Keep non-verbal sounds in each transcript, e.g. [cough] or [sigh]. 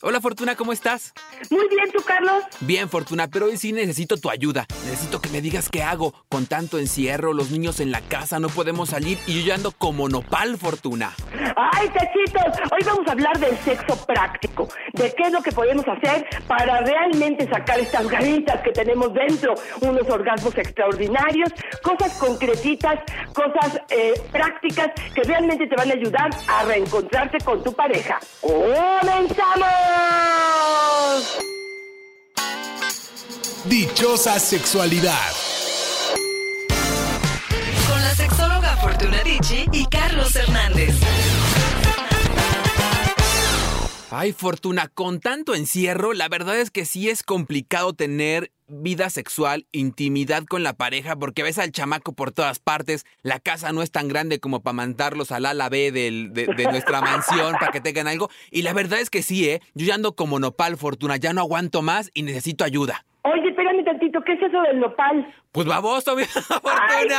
Hola Fortuna, ¿cómo estás? Muy bien, ¿tú, Carlos? Bien, Fortuna, pero hoy sí necesito tu ayuda. Necesito que me digas qué hago. Con tanto encierro, los niños en la casa, no podemos salir y yo ya ando como nopal, Fortuna. ¡Ay, cachitos! Hoy vamos a hablar del sexo práctico, de qué es lo que podemos hacer para realmente sacar estas ganitas que tenemos dentro, unos orgasmos extraordinarios, cosas concretitas, cosas eh, prácticas que realmente te van a ayudar a reencontrarte con tu pareja. ¡Comenzamos! Dichosa sexualidad. Con la sexóloga Fortuna Dicci y Carlos Hernández. Ay, Fortuna, con tanto encierro, la verdad es que sí es complicado tener vida sexual, intimidad con la pareja, porque ves al chamaco por todas partes, la casa no es tan grande como para mandarlos al ala B de, de, nuestra mansión para que tengan algo. Y la verdad es que sí, ¿eh? Yo ya ando como nopal, Fortuna, ya no aguanto más y necesito ayuda. Oye, espérame tantito, ¿qué es eso del nopal? Pues baboso, mi [laughs] Fortuna.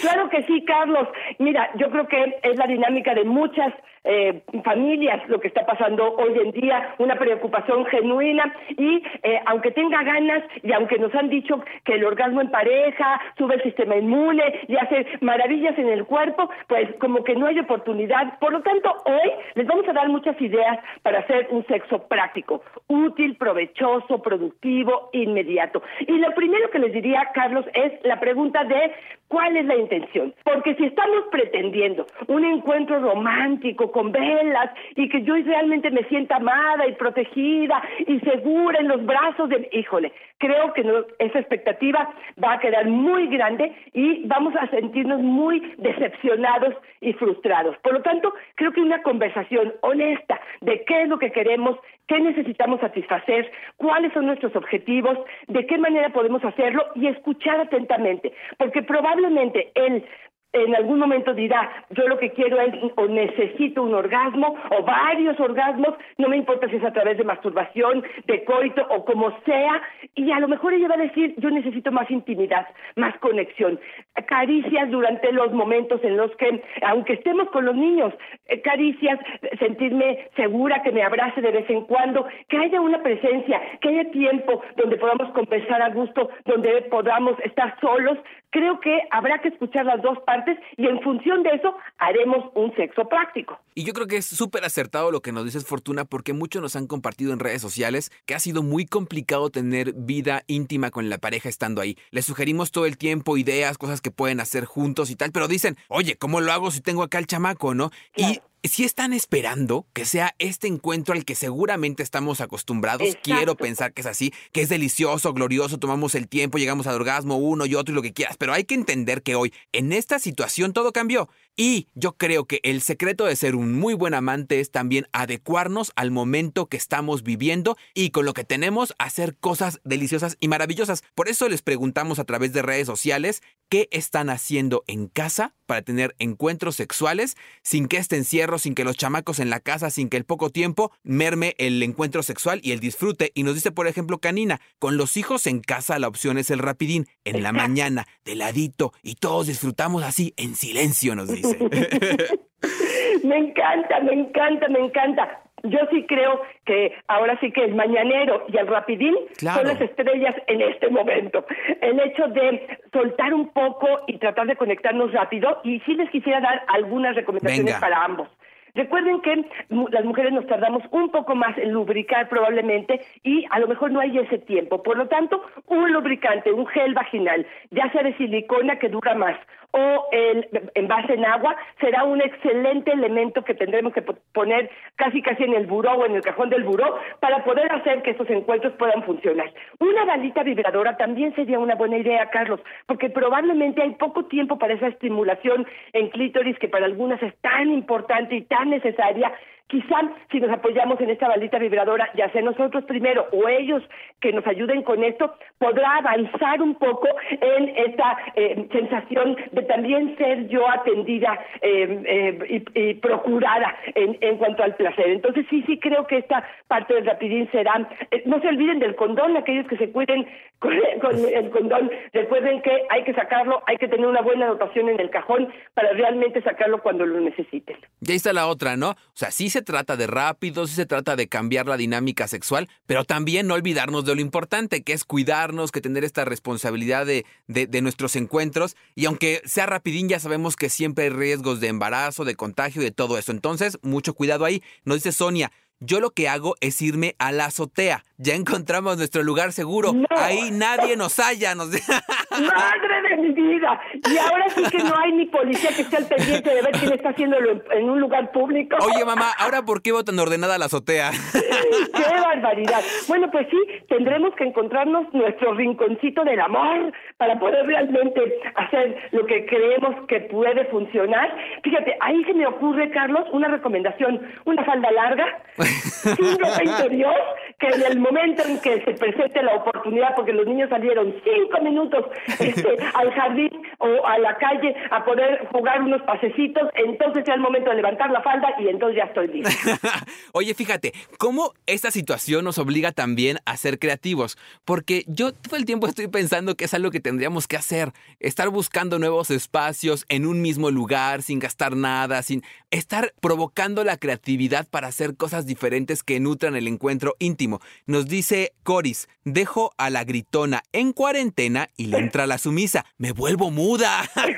claro que sí, Carlos. Mira, yo creo que es la dinámica de muchas eh, familias lo que está pasando hoy en día, una preocupación genuina y eh, aunque tenga ganas y aunque nos han dicho que el orgasmo en pareja sube el sistema inmune y hace maravillas en el cuerpo, pues como que no hay oportunidad. Por lo tanto, hoy les vamos a dar muchas ideas para hacer un sexo práctico, útil, provechoso, productivo, inmediato. Y lo primero que les diría, Carlos, es la pregunta de cuál es la intención. Porque si estamos pretendiendo un encuentro romántico, con velas y que yo realmente me sienta amada y protegida y segura en los brazos de... Híjole, creo que esa expectativa va a quedar muy grande y vamos a sentirnos muy decepcionados y frustrados. Por lo tanto, creo que una conversación honesta de qué es lo que queremos, qué necesitamos satisfacer, cuáles son nuestros objetivos, de qué manera podemos hacerlo y escuchar atentamente, porque probablemente él en algún momento dirá, yo lo que quiero es o necesito un orgasmo o varios orgasmos, no me importa si es a través de masturbación, de coito o como sea, y a lo mejor ella va a decir, yo necesito más intimidad, más conexión, caricias durante los momentos en los que, aunque estemos con los niños, eh, caricias, sentirme segura, que me abrace de vez en cuando, que haya una presencia, que haya tiempo donde podamos conversar a gusto, donde podamos estar solos, creo que habrá que escuchar las dos partes y en función de eso haremos un sexo práctico. Y yo creo que es súper acertado lo que nos dices, Fortuna, porque muchos nos han compartido en redes sociales que ha sido muy complicado tener vida íntima con la pareja estando ahí. Les sugerimos todo el tiempo ideas, cosas que pueden hacer juntos y tal, pero dicen, oye, ¿cómo lo hago si tengo acá el chamaco, no? Y si están esperando que sea este encuentro al que seguramente estamos acostumbrados, quiero pensar que es así, que es delicioso, glorioso, tomamos el tiempo, llegamos al orgasmo uno y otro y lo que quieras, pero hay que entender que hoy, en esta situación, todo cambió. Y yo creo que el secreto de ser un muy buen amante es también adecuarnos al momento que estamos viviendo y con lo que tenemos hacer cosas deliciosas y maravillosas. Por eso les preguntamos a través de redes sociales qué están haciendo en casa para tener encuentros sexuales sin que este encierro, sin que los chamacos en la casa, sin que el poco tiempo merme el encuentro sexual y el disfrute. Y nos dice, por ejemplo, Canina, con los hijos en casa la opción es el rapidín, en la mañana, de ladito, y todos disfrutamos así, en silencio, nos dice. [laughs] me encanta, me encanta, me encanta. Yo sí creo que ahora sí que el mañanero y el rapidín son las estrellas en este momento. El hecho de soltar un poco y tratar de conectarnos rápido, y sí les quisiera dar algunas recomendaciones para ambos. Recuerden que las mujeres nos tardamos un poco más en lubricar probablemente y a lo mejor no hay ese tiempo. Por lo tanto, un lubricante, un gel vaginal, ya sea de silicona que dura más o el envase en agua, será un excelente elemento que tendremos que poner casi casi en el buró o en el cajón del buró para poder hacer que estos encuentros puedan funcionar. Una balita vibradora también sería una buena idea, Carlos, porque probablemente hay poco tiempo para esa estimulación en clítoris que para algunas es tan importante y tan necesaria Quizá si nos apoyamos en esta balita vibradora, ya sea nosotros primero o ellos que nos ayuden con esto, podrá avanzar un poco en esta eh, sensación de también ser yo atendida eh, eh, y, procurada en, en, cuanto al placer. Entonces sí, sí creo que esta parte del rapidín será, no se olviden del condón, aquellos que se cuiden con, el condón. Recuerden que hay que sacarlo, hay que tener una buena dotación en el cajón para realmente sacarlo cuando lo necesiten. Y ahí está la otra, ¿no? O sea, sí se trata de rápido, sí se trata de cambiar la dinámica sexual, pero también no olvidarnos de lo importante, que es cuidarnos, que tener esta responsabilidad de, de, de nuestros encuentros. Y aunque sea rapidín, ya sabemos que siempre hay riesgos de embarazo, de contagio de todo eso. Entonces, mucho cuidado ahí. Nos dice Sonia, yo lo que hago es irme a la azotea. Ya encontramos nuestro lugar seguro. Ahí nadie nos halla. Nos... [laughs] ¡Madre mi vida! Y ahora sí que no hay ni policía que esté al pendiente de ver quién está haciéndolo en un lugar público. Oye, mamá, ¿ahora por qué va tan ordenada la azotea? [laughs] ¡Qué barbaridad! Bueno, pues sí, tendremos que encontrarnos nuestro rinconcito del amor para poder realmente hacer lo que creemos que puede funcionar. Fíjate, ahí se me ocurre, Carlos, una recomendación. Una falda larga sin ropa interior, que en el momento en que se presente la oportunidad, porque los niños salieron cinco minutos este, al jardín o a la calle a poder jugar unos pasecitos, entonces sea el momento de levantar la falda y entonces ya estoy listo. [laughs] Oye, fíjate, cómo esta situación nos obliga también a ser creativos, porque yo todo el tiempo estoy pensando que es algo que tendríamos que hacer, estar buscando nuevos espacios en un mismo lugar, sin gastar nada, sin estar provocando la creatividad para hacer cosas diferentes que nutran el encuentro íntimo. Nos dice Coris, dejo a la gritona en cuarentena y le entra la sumisa. Me vuelvo muda. [laughs]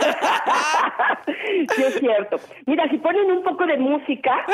Sí, es cierto. Mira, si ponen un poco de música,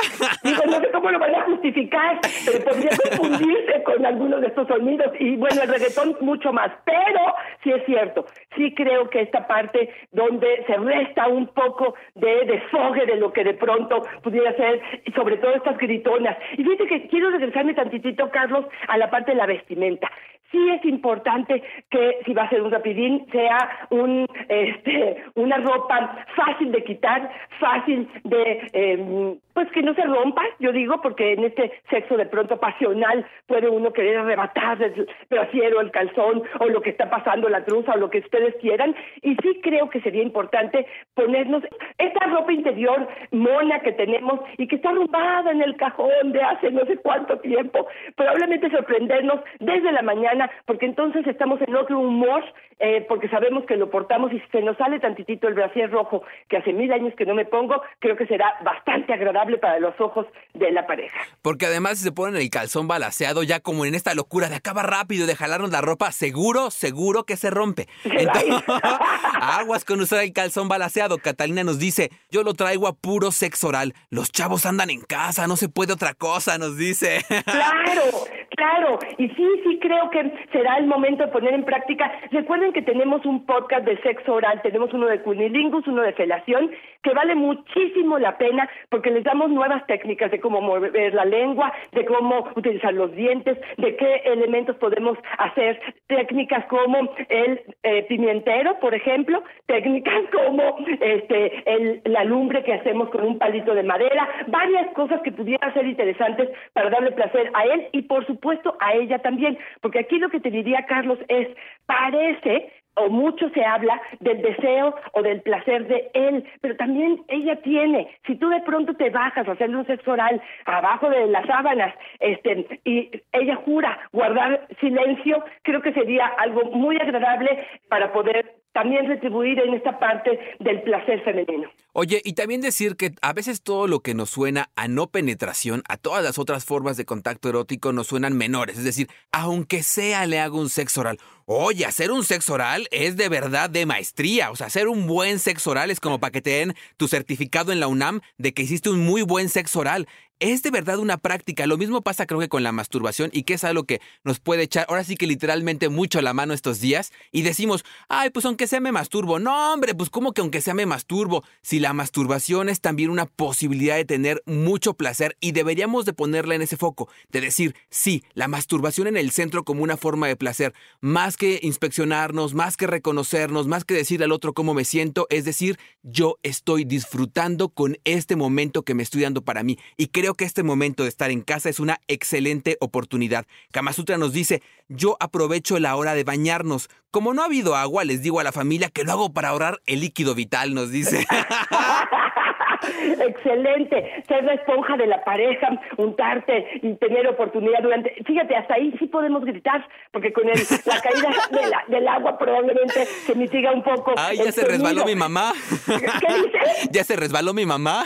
digo, no sé cómo lo van a justificar, pero podría confundirse con algunos de estos sonidos. Y bueno, el reggaetón mucho más. Pero sí es cierto. Sí creo que esta parte donde se resta un poco de desfogue de lo que de pronto pudiera ser, y sobre todo estas gritonas. Y fíjate que quiero regresarme tantitito, Carlos, a la parte de la vestimenta sí es importante que si va a ser un rapidín sea un este una ropa fácil de quitar fácil de eh, pues que no se rompa yo digo porque en este sexo de pronto pasional puede uno querer arrebatar el brasiero el calzón o lo que está pasando la truza o lo que ustedes quieran. Y sí creo que sería importante ponernos esta ropa interior mona que tenemos y que está arrumbada en el cajón de hace no sé cuánto tiempo probablemente sorprendernos desde la mañana porque entonces estamos en otro humor, eh, porque sabemos que lo portamos y si se nos sale tantitito el brasier rojo, que hace mil años que no me pongo, creo que será bastante agradable para los ojos de la pareja. Porque además si se ponen el calzón balaseado, ya como en esta locura de acabar rápido, de jalarnos la ropa, seguro, seguro que se rompe. [laughs] [laughs] aguas con usar el calzón balaseado. Catalina nos dice, yo lo traigo a puro sexo oral. Los chavos andan en casa, no se puede otra cosa, nos dice. [laughs] claro, claro. Y sí, sí creo que será el momento de poner en práctica. Recuerden que tenemos un podcast de sexo oral, tenemos uno de cunilingus, uno de felación, que vale muchísimo la pena porque les damos nuevas técnicas de cómo mover la lengua, de cómo utilizar los dientes, de qué elementos podemos hacer, técnicas como el eh, pimientero, por ejemplo, técnicas [laughs] como este el, la lumbre que hacemos con un palito de madera, varias cosas que pudieran ser interesantes para darle placer a él y por supuesto a ella también, porque aquí lo que te diría, Carlos, es, parece o mucho se habla del deseo o del placer de él, pero también ella tiene. Si tú de pronto te bajas a hacerle un sexo oral abajo de las sábanas, este, y ella jura guardar silencio, creo que sería algo muy agradable para poder también retribuir en esta parte del placer femenino. Oye, y también decir que a veces todo lo que nos suena a no penetración, a todas las otras formas de contacto erótico nos suenan menores. Es decir, aunque sea le hago un sexo oral. Oye, hacer un sexo oral es de verdad de maestría. O sea, hacer un buen sexo oral es como para que te den tu certificado en la UNAM de que hiciste un muy buen sexo oral es de verdad una práctica. Lo mismo pasa creo que con la masturbación y que es algo que nos puede echar ahora sí que literalmente mucho a la mano estos días y decimos, ay, pues aunque sea me masturbo. No, hombre, pues como que aunque sea me masturbo. Si la masturbación es también una posibilidad de tener mucho placer y deberíamos de ponerla en ese foco, de decir, sí, la masturbación en el centro como una forma de placer, más que inspeccionarnos, más que reconocernos, más que decir al otro cómo me siento, es decir, yo estoy disfrutando con este momento que me estoy dando para mí y creo que este momento de estar en casa es una excelente oportunidad. Kamasutra nos dice, yo aprovecho la hora de bañarnos. Como no ha habido agua, les digo a la familia que lo hago para ahorrar el líquido vital, nos dice. [laughs] Excelente. Ser la esponja de la pareja, untarte y tener oportunidad durante. Fíjate, hasta ahí sí podemos gritar, porque con el, la caída de la- del agua probablemente se mitiga un poco. Ay, [laughs] ya se resbaló mi mamá. ¿Qué dices? Ya se resbaló mi mamá.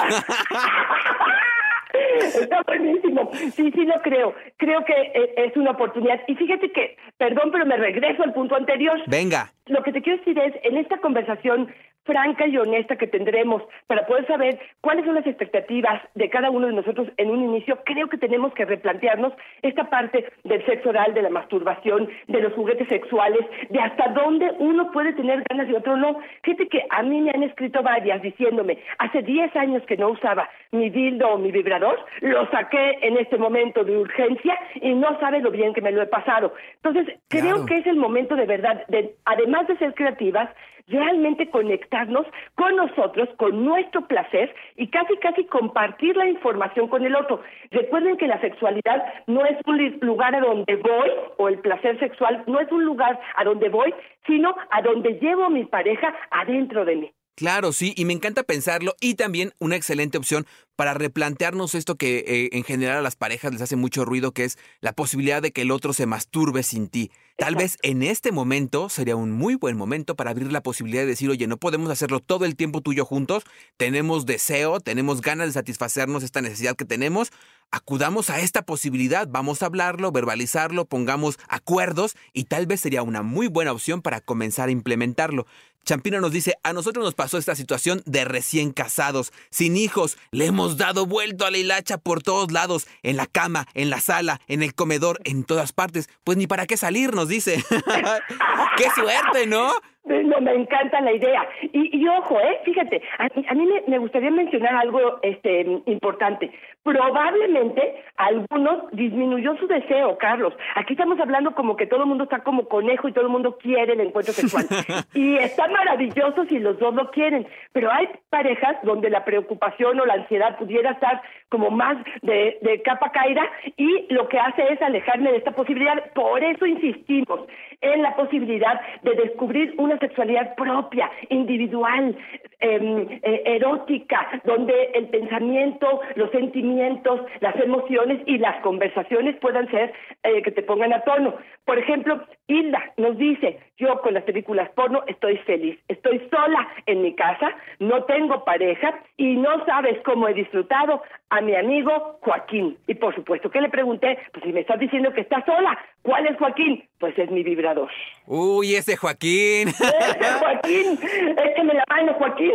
Está buenísimo. Sí, sí lo creo. Creo que eh, es una oportunidad. Y fíjate que, perdón, pero me regreso al punto anterior. Venga. Lo que te quiero decir es, en esta conversación franca y honesta que tendremos para poder saber cuáles son las expectativas de cada uno de nosotros en un inicio, creo que tenemos que replantearnos esta parte del sexo oral, de la masturbación, de los juguetes sexuales, de hasta dónde uno puede tener ganas y otro no. Fíjate que a mí me han escrito varias diciéndome, hace 10 años que no usaba mi dildo o mi vibrador, lo saqué en este momento de urgencia y no sabe lo bien que me lo he pasado. Entonces, creo Claro. que es el momento de verdad, de, además de ser creativas, realmente conectarnos con nosotros, con nuestro placer y casi casi compartir la información con el otro. Recuerden que la sexualidad no es un lugar a donde voy o el placer sexual no es un lugar a donde voy, sino a donde llevo a mi pareja adentro de mí. Claro, sí, y me encanta pensarlo y también una excelente opción para replantearnos esto que eh, en general a las parejas les hace mucho ruido, que es la posibilidad de que el otro se masturbe sin ti. Tal vez en este momento sería un muy buen momento para abrir la posibilidad de decir, oye, no podemos hacerlo todo el tiempo tú y yo juntos, tenemos deseo, tenemos ganas de satisfacernos esta necesidad que tenemos, acudamos a esta posibilidad, vamos a hablarlo, verbalizarlo, pongamos acuerdos y tal vez sería una muy buena opción para comenzar a implementarlo. Champino nos dice, a nosotros nos pasó esta situación de recién casados, sin hijos, le hemos dado vuelto a la hilacha por todos lados, en la cama, en la sala, en el comedor, en todas partes, pues ni para qué salir, nos dice. [laughs] ¡Qué suerte, ¿no? No, me encanta la idea. Y, y ojo, ¿eh? Fíjate, a, mí- a mí me, me gustaría mencionar algo este, importante. Probablemente algunos disminuyó su deseo, Carlos. Aquí estamos hablando como que todo el mundo está como conejo y todo el mundo quiere el encuentro sexual. [laughs] y están maravillosos y los dos lo quieren. Pero hay parejas donde la preocupación o la ansiedad pudiera estar como más de, de capa caída y lo que hace es alejarme de esta posibilidad. Por eso insistimos en la posibilidad de descubrir una sexualidad propia, individual, em, eh, erótica, donde el pensamiento, los sentimientos, las emociones y las conversaciones puedan ser eh, que te pongan a tono. Por ejemplo, Hilda nos dice, yo con las películas porno estoy feliz, estoy sola en mi casa, no tengo pareja y no sabes cómo he disfrutado a mi amigo Joaquín. Y por supuesto que le pregunté, pues si me estás diciendo que estás sola, ¿cuál es Joaquín? Pues es mi vibrador. Uy, ese Joaquín. [laughs] ¡Ese Joaquín! ¡Échame la mano, Joaquín!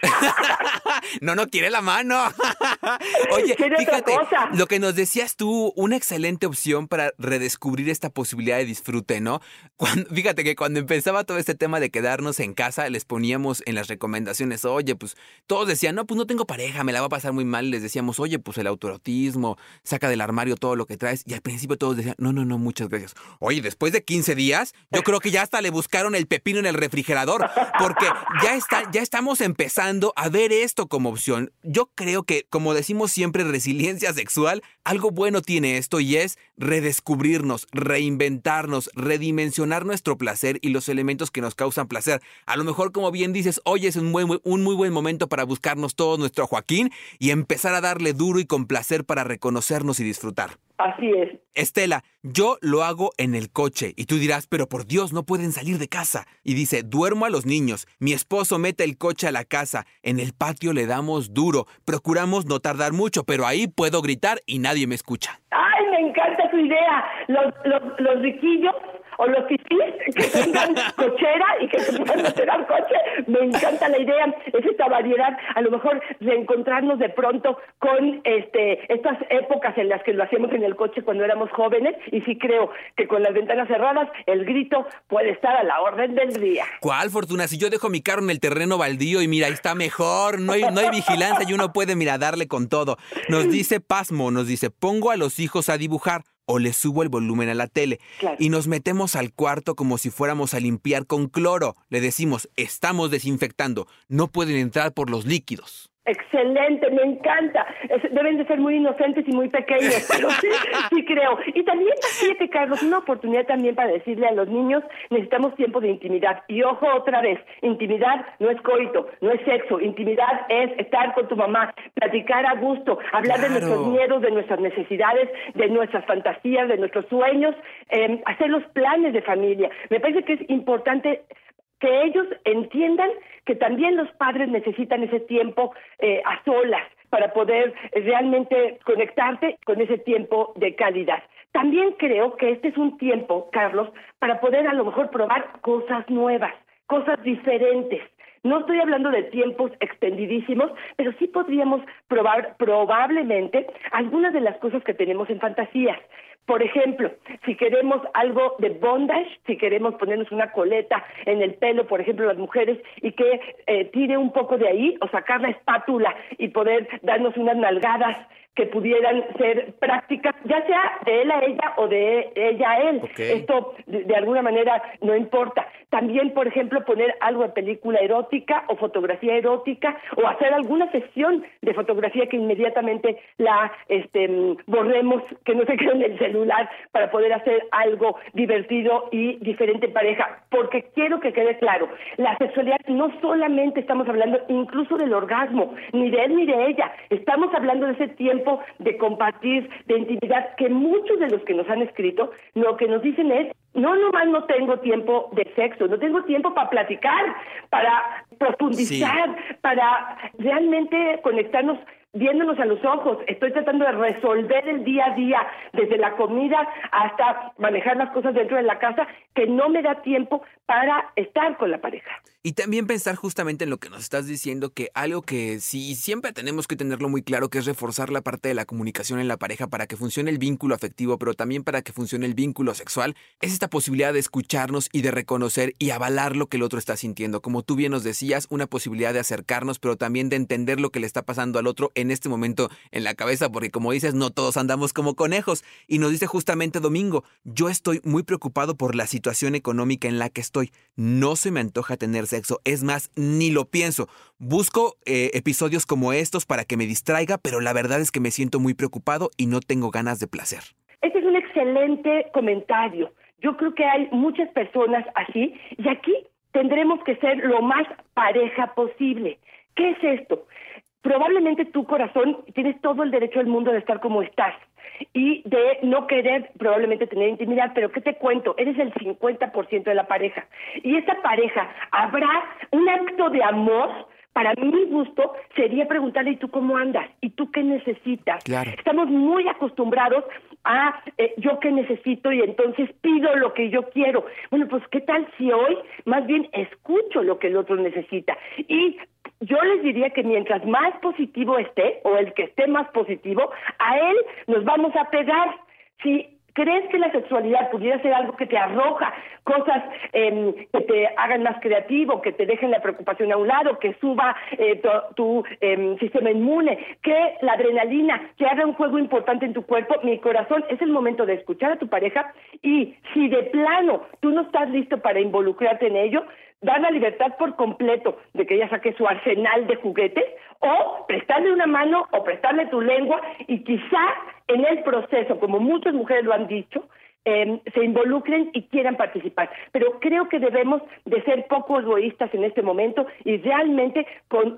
[laughs] no, no quiere la mano. [laughs] Oye, fíjate, lo que nos decías tú, una excelente opción para redescubrir esta posibilidad de disfrute, ¿no? Cuando- fíjate que cuando empezaba todo este tema de quedarnos en casa, les poníamos en las recomendaciones, oye, pues todos decían, no, pues no tengo pareja, me la va a pasar muy mal. Les decíamos, oye, pues el autorotismo, saca del armario todo lo que traes. Y al principio todos decían, no, no, no, muchas gracias. Oye, después de 15 días, yo creo que ya hasta le buscaron el pepino en el refrigerador, porque ya, está, ya estamos empezando a ver esto como opción. Yo creo que, como decimos siempre, resiliencia sexual, algo bueno tiene esto y es redescubrirnos, reinventarnos, redimensionar nuestro placer y los elementos que nos causan placer. A lo mejor, como bien dices, hoy es un, buen- un muy buen momento para buscarnos todo nuestro Joaquín y empezar a darle duro y con placer para reconocernos y disfrutar. Así es. Estela, yo lo hago en el coche y tú dirás, pero por Dios, no pueden salir de casa. Y dice, duermo a los niños, mi esposo mete el coche a la casa, en el patio le damos duro, procuramos no tardar mucho, pero ahí puedo gritar y nadie me escucha. ¡Ay, me encanta tu idea! Los, los, los riquillos o los fifís que tengan [laughs] cochera y que se puedan meter al coche. Me encanta la idea. Es esta variedad. A lo mejor reencontrarnos de pronto con este estas épocas en las que lo hacíamos en el coche cuando éramos jóvenes. Y sí creo que con las ventanas cerradas el grito puede estar a la orden del día. ¿Cuál fortuna? Si yo dejo mi carro en el terreno baldío y mira, ahí está mejor, no hay, no hay vigilancia y uno puede, mira, darle con todo. Nos dice Pasmo, nos dice, pongo a los hijos a dibujar o le subo el volumen a la tele. Claro. Y nos metemos al cuarto como si fuéramos a limpiar con cloro. Le decimos, estamos desinfectando, no pueden entrar por los líquidos. Excelente, me encanta. deben de ser muy inocentes y muy pequeños, pero sí, [laughs] sí creo. Y también, fíjate, Carlos, una oportunidad también para decirle a los niños, necesitamos tiempo de intimidad. Y ojo otra vez, intimidad no es coito, no es sexo, intimidad es estar con tu mamá, platicar a gusto, hablar de nuestros miedos, de nuestras necesidades, de nuestras fantasías, de nuestros sueños, eh, hacer los planes de familia. Me parece que es importante que ellos entiendan que también los padres necesitan ese tiempo eh, a solas para poder realmente conectarse con ese tiempo de calidad. También creo que este es un tiempo, Carlos, para poder a lo mejor probar cosas nuevas, cosas diferentes. No estoy hablando de tiempos extendidísimos, pero sí podríamos probar probablemente algunas de las cosas que tenemos en fantasías. Por ejemplo, si queremos algo de bondage, si queremos ponernos una coleta en el pelo, por ejemplo, las mujeres, y que eh, tire un poco de ahí, o sacar la espátula y poder darnos unas nalgadas que pudieran ser prácticas, ya sea de él a ella o de ella a él. Esto de, alguna manera no importa. También, por ejemplo, poner algo de película erótica o fotografía erótica o hacer alguna sesión de fotografía que inmediatamente la este, borremos, que no se quede en el celular para poder hacer algo divertido y diferente en pareja. Porque quiero que quede claro, la sexualidad no solamente estamos hablando incluso del orgasmo, ni de él ni de ella, estamos hablando de ese tiempo de compartir, de intimidad, que muchos de los que nos han escrito lo que nos dicen es, no, nomás no tengo tiempo de sexo, no tengo tiempo para platicar, para profundizar, para realmente conectarnos viéndonos a los ojos, estoy tratando de resolver el día a día, desde la comida hasta manejar las cosas dentro de la casa, que no me da tiempo para estar con la pareja. Y también pensar justamente en lo que nos estás diciendo, que algo que sí siempre tenemos que tenerlo muy claro, que es reforzar la parte de la comunicación en la pareja para que funcione el vínculo afectivo, pero también para que funcione el vínculo sexual, es esta posibilidad de escucharnos y de reconocer y avalar lo que el otro está sintiendo. Como tú bien nos decías, una posibilidad de acercarnos, pero también de entender lo que le está pasando al otro en este momento en la cabeza, porque como dices, no todos andamos como conejos. Y nos dice justamente Domingo, yo estoy muy preocupado por la situación económica en la que estoy. No se me antoja tener sexo, es más, ni lo pienso. Busco eh, episodios como estos para que me distraiga, pero la verdad es que me siento muy preocupado y no tengo ganas de placer. Este es un excelente comentario. Yo creo que hay muchas personas así y aquí tendremos que ser lo más pareja posible. ¿Qué es esto? Probablemente tu corazón tienes todo el derecho del mundo de estar como estás y de no querer probablemente tener intimidad, pero ¿qué te cuento? Eres el 50% de la pareja. Y esa pareja habrá un acto de amor para mi gusto sería preguntarle, ¿y tú cómo andas? ¿Y tú qué necesitas? Estamos muy acostumbrados a eh, yo qué necesito y entonces pido lo que yo quiero. Bueno, pues ¿qué tal si hoy más bien escucho lo que el otro necesita? Y yo les diría que mientras más positivo esté, o el que esté más positivo, a él nos vamos a pegar. Si crees que la sexualidad pudiera ser algo que te arroja cosas em, que te hagan más creativo, que te dejen la preocupación a un lado, que suba eh, tu, em, sistema inmune, que la adrenalina, que haga un juego importante en tu cuerpo, mi corazón, es el momento de escuchar a tu pareja y si de plano tú no estás listo para involucrarte en ello, dar la libertad por completo de que ella saque su arsenal de juguetes o prestarle una mano o prestarle tu lengua y quizá en el proceso, como muchas mujeres lo han dicho, em, se involucren y quieran participar. Pero creo que debemos de ser poco egoístas en este momento y realmente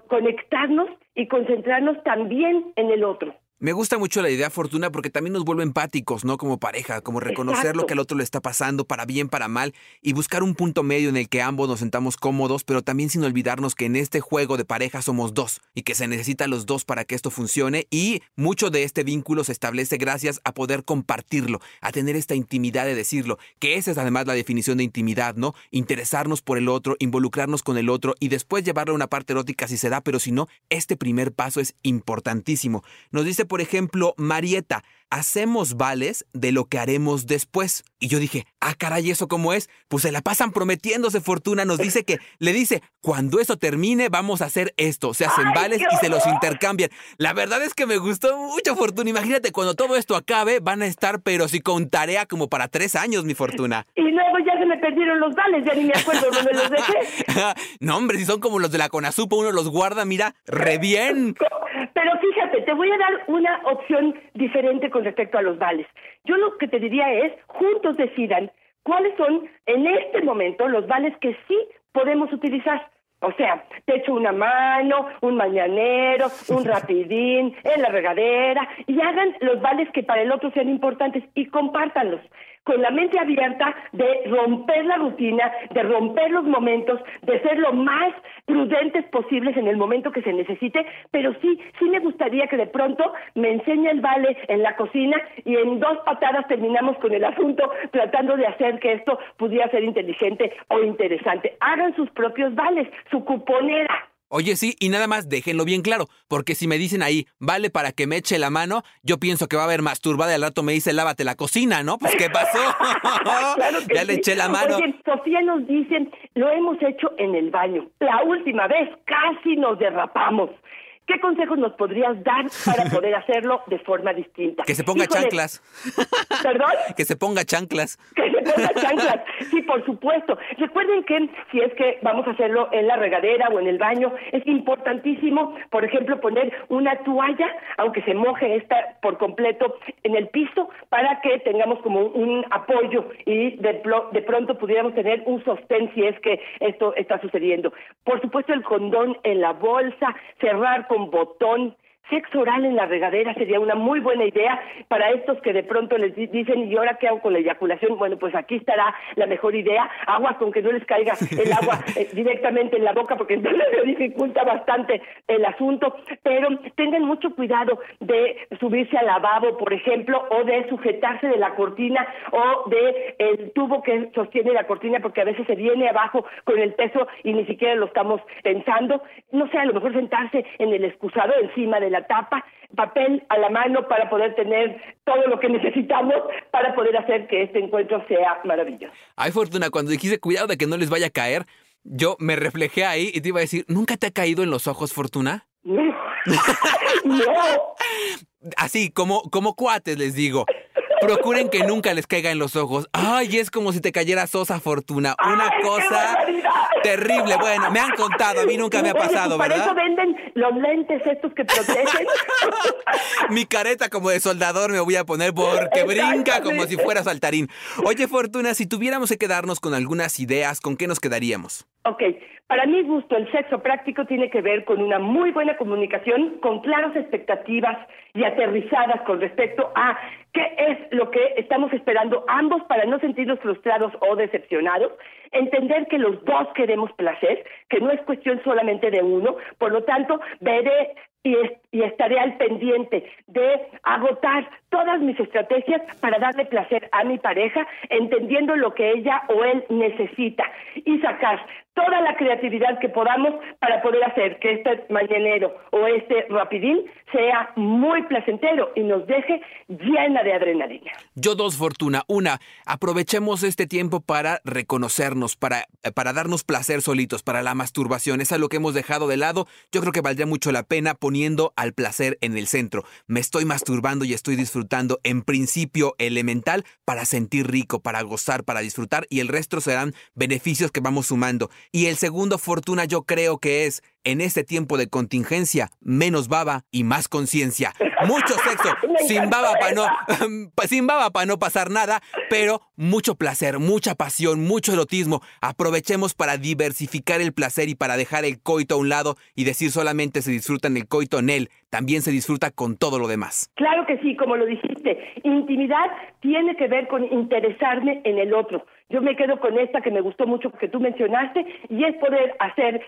conectarnos y concentrarnos también en el otro. Me gusta mucho la idea, Fortuna, porque también nos vuelve empáticos, ¿no? Como pareja, como reconocer lo que al otro le está pasando, para bien, para mal, y buscar un punto medio en el que ambos nos sentamos cómodos, pero también sin olvidarnos que en este juego de pareja somos dos, y que se necesitan los dos para que esto funcione, y mucho de este vínculo se establece gracias a poder compartirlo, a tener esta intimidad de decirlo, que esa es además la definición de intimidad, ¿no? Interesarnos por el otro, involucrarnos con el otro, y después llevarlo a una parte erótica si se da, pero si no, este primer paso es importantísimo. Nos dice por ejemplo, Marieta, hacemos vales de lo que haremos después. Y yo dije, ah, caray, ¿eso cómo es? Pues se la pasan prometiéndose Fortuna. Nos dice que, le dice, cuando eso termine, vamos a hacer esto. Se hacen ¡Ay, vales y se los intercambian. La verdad es que me gustó mucho, Fortuna. Imagínate, cuando todo esto acabe, van a estar, pero sí con tarea como para tres años, mi Fortuna. Y luego ya se me perdieron los vales, ya ni me acuerdo dónde los dejé. [laughs] no, hombre, si son como los de la Conasupo, uno los guarda, mira, re bien. [laughs] Pero fíjate, te voy a dar una opción diferente con respecto a los vales. Yo lo que te diría es, juntos decidan cuáles son en este momento los vales que sí podemos utilizar. O sea, te echo una mano, un mañanero, un [laughs] rapidín, en la regadera, y hagan los vales que para el otro sean importantes y compártanlos con la mente abierta de romper la rutina, de romper los momentos, de ser lo más prudentes posibles en el momento que se necesite, pero sí, sí me gustaría que de pronto me enseñe el vale en la cocina y en dos patadas terminamos con el asunto tratando de hacer que esto pudiera ser inteligente o interesante. Hagan sus propios vales, su cuponera. Oye, sí, y nada más déjenlo bien claro, porque si me dicen ahí, vale para que me eche la mano, yo pienso que va a haber masturbada y al rato me dice, lávate la cocina, ¿no? Pues, ¿qué pasó? [laughs] Claro que ya le eché la mano. Oye, Sofía nos dice, lo hemos hecho en el baño. La última vez casi nos derrapamos. ¿Qué consejos nos podrías dar para [laughs] poder hacerlo de forma distinta? Que se ponga Híjole, chanclas. [laughs] ¿Perdón? que se ponga chanclas. Que ponga chanclas. Sí, por supuesto. Recuerden que si es que vamos a hacerlo en la regadera o en el baño, es importantísimo, por ejemplo, poner una toalla, aunque se moje esta por completo, en el piso para que tengamos como un apoyo y de, de pronto pudiéramos tener un sostén si es que esto está sucediendo. Por supuesto, el condón en la bolsa, cerrar con botón. Sexo oral en la regadera sería una muy buena idea para estos que de pronto les di- dicen, ¿y ahora qué hago con la eyaculación? Bueno, pues aquí estará la mejor idea. Agua con que no les caiga el agua eh, directamente en la boca, porque [laughs] entonces se dificulta bastante el asunto. Pero tengan mucho cuidado de subirse al lavabo, por ejemplo, o de sujetarse de la cortina o de el tubo que sostiene la cortina, porque a veces se viene abajo con el peso y ni siquiera lo estamos pensando. No sé, a lo mejor sentarse en el excusado encima de la tapa, papel a la mano para poder tener todo lo que necesitamos para poder hacer que este encuentro sea maravilloso. Ay, Fortuna, cuando dijiste cuidado de que no les vaya a caer, yo me reflejé ahí y te iba a decir, ¿nunca te ha caído en los ojos, Fortuna? No, [laughs] no. [laughs] Así, como, como cuates les digo. Procuren que nunca les caiga en los ojos. Ay, es como si te cayera sosa fortuna. Una ¡Ay, qué cosa terrible. Bueno, me han contado, a mí nunca me ha pasado, ¿verdad? eso venden los lentes estos que protegen. [laughs] Mi careta como de soldador me voy a poner porque brinca como si fuera saltarín. Oye, Fortuna, si tuviéramos que quedarnos con algunas ideas, ¿con qué nos quedaríamos? Ok, para mi gusto el sexo práctico tiene que ver con una muy buena comunicación, con claras expectativas y aterrizadas con respecto a qué es lo que estamos esperando ambos para no sentirnos frustrados o decepcionados, entender que los dos queremos placer, que no es cuestión solamente de uno, por lo tanto, veré y, es- y estaré al pendiente de agotar todas mis estrategias para darle placer a mi pareja, entendiendo lo que ella o él necesita y sacar toda la creatividad que podamos para poder hacer que este mañanero o este rapidín sea muy placentero y nos deje llena de adrenalina. Yo dos, Fortuna. Una, aprovechemos este tiempo para reconocernos, para, para darnos placer solitos, para la masturbación. Es algo que hemos dejado de lado. Yo creo que valdría mucho la pena al placer en el centro. Me estoy masturbando y estoy disfrutando en principio elemental para sentir rico, para gozar, para disfrutar y el resto serán beneficios que vamos sumando. Y el segundo, Fortuna, yo creo que es en este tiempo de contingencia, menos baba y más conciencia. Mucho sexo, [laughs] [laughs] sin baba para no, esa. sin baba para no pasar nada, pero mucho placer, mucha pasión, mucho erotismo. Aprovechemos para diversificar el placer y para dejar el coito a un lado y decir solamente se disfruta en el coito en él, también se disfruta con todo lo demás. Claro que sí, como lo dijiste, intimidad tiene que ver con interesarme en el otro. Yo me quedo con esta que me gustó mucho que tú mencionaste y es poder hacer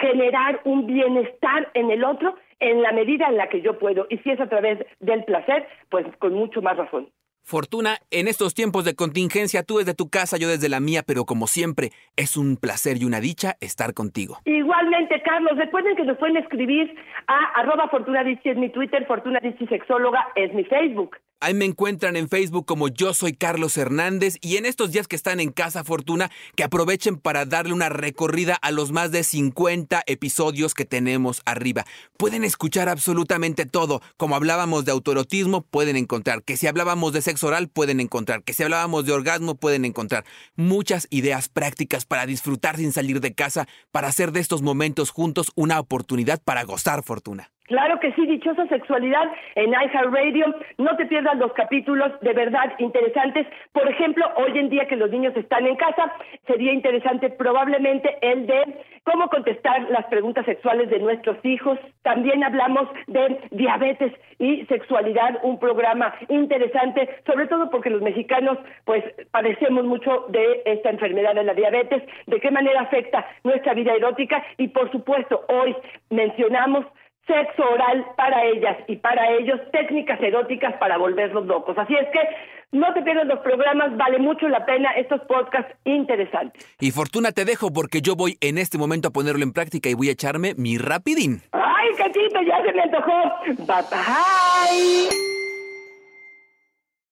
generar un bienestar en el otro en la medida en la que yo puedo y si es a través del placer, pues con mucho más razón. Fortuna, en estos tiempos de contingencia, tú desde tu casa, yo desde la mía, pero como siempre, es un placer y una dicha estar contigo. Igualmente, Carlos, recuerden que nos pueden escribir a arroba Fortuna Dicci es mi Twitter, Fortuna Sexóloga es mi Facebook. Ahí me encuentran en Facebook como yo soy Carlos Hernández y en estos días que están en casa Fortuna, que aprovechen para darle una recorrida a los más de 50 episodios que tenemos arriba. Pueden escuchar absolutamente todo. Como hablábamos de autorotismo, pueden encontrar. Que si hablábamos de oral, pueden encontrar. Que si hablábamos de orgasmo, pueden encontrar. Muchas ideas prácticas para disfrutar sin salir de casa, para hacer de estos momentos juntos una oportunidad para gozar fortuna. Claro que sí, dichosa sexualidad en iHeartRadio. No te pierdas los capítulos de verdad interesantes. Por ejemplo, hoy en día que los niños están en casa, sería interesante probablemente el de cómo contestar las preguntas sexuales de nuestros hijos. También hablamos de diabetes y sexualidad, un programa interesante, sobre todo porque los mexicanos pues padecemos mucho de esta enfermedad de la diabetes, de qué manera afecta nuestra vida erótica y por supuesto hoy mencionamos sexo oral para ellas y para ellos, técnicas eróticas para volverlos locos. Así es que no te pierdas los programas, vale mucho la pena estos podcasts interesantes. Y Fortuna te dejo porque yo voy en este momento a ponerlo en práctica y voy a echarme mi rapidín. ¡Ay, cachito, ya se me antojó! ¡Bye, bye!